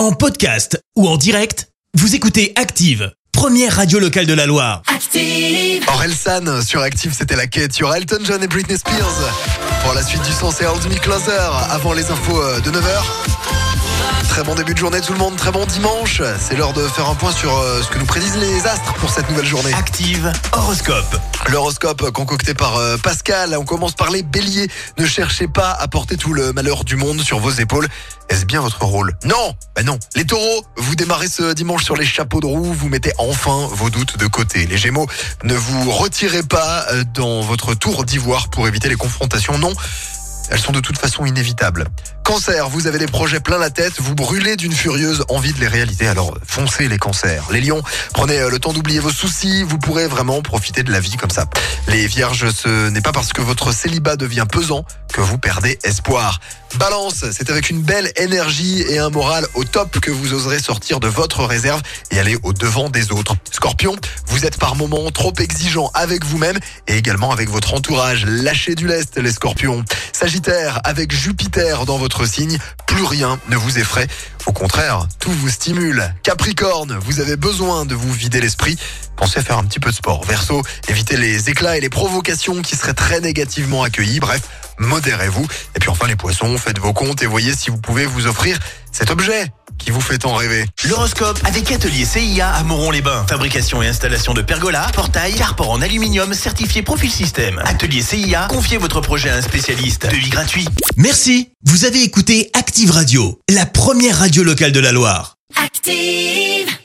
En podcast ou en direct, vous écoutez Active, première radio locale de la Loire. Active. Orelsan sur Active, c'était la quête. Aura Elton John et Britney Spears. Pour la suite du son, c'est Hold Me Closer avant les infos euh, de 9h. Très bon début de journée tout le monde, très bon dimanche. C'est l'heure de faire un point sur euh, ce que nous prédisent les astres pour cette nouvelle journée. Active horoscope. L'horoscope concocté par euh, Pascal. On commence par les béliers. Ne cherchez pas à porter tout le malheur du monde sur vos épaules. Est-ce bien votre rôle? Non, bah non. Les taureaux, vous démarrez ce dimanche sur les chapeaux de roue. Vous mettez enfin vos doutes de côté. Les gémeaux, ne vous retirez pas euh, dans votre tour d'ivoire pour éviter les confrontations. Non. Elles sont de toute façon inévitables. Cancer, vous avez des projets plein la tête, vous brûlez d'une furieuse envie de les réaliser, alors foncez les cancers. Les lions, prenez euh, le temps d'oublier vos soucis, vous pourrez vraiment profiter de la vie comme ça. Les vierges, ce n'est pas parce que votre célibat devient pesant que vous perdez espoir. Balance, c'est avec une belle énergie et un moral au top que vous oserez sortir de votre réserve et aller au devant des autres. Scorpion, vous êtes par moments trop exigeant avec vous-même et également avec votre entourage. Lâchez du lest les scorpions. Sagittaire, avec Jupiter dans votre signe, plus rien ne vous effraie. Au contraire, tout vous stimule. Capricorne, vous avez besoin de vous vider l'esprit. Pensez à faire un petit peu de sport. Verseau, évitez les éclats et les provocations qui seraient très négativement accueillis. Bref, modérez-vous. Et puis enfin les poissons, faites vos comptes et voyez si vous pouvez vous offrir cet objet qui vous fait tant rêver. L'horoscope avec Atelier CIA à Moron-les-Bains. Fabrication et installation de pergolas, portails, carport en aluminium certifié Profil Système. Atelier CIA, confiez votre projet à un spécialiste. Devis gratuit. Merci. Vous avez écouté Active Radio, la première radio locale de la Loire. Active.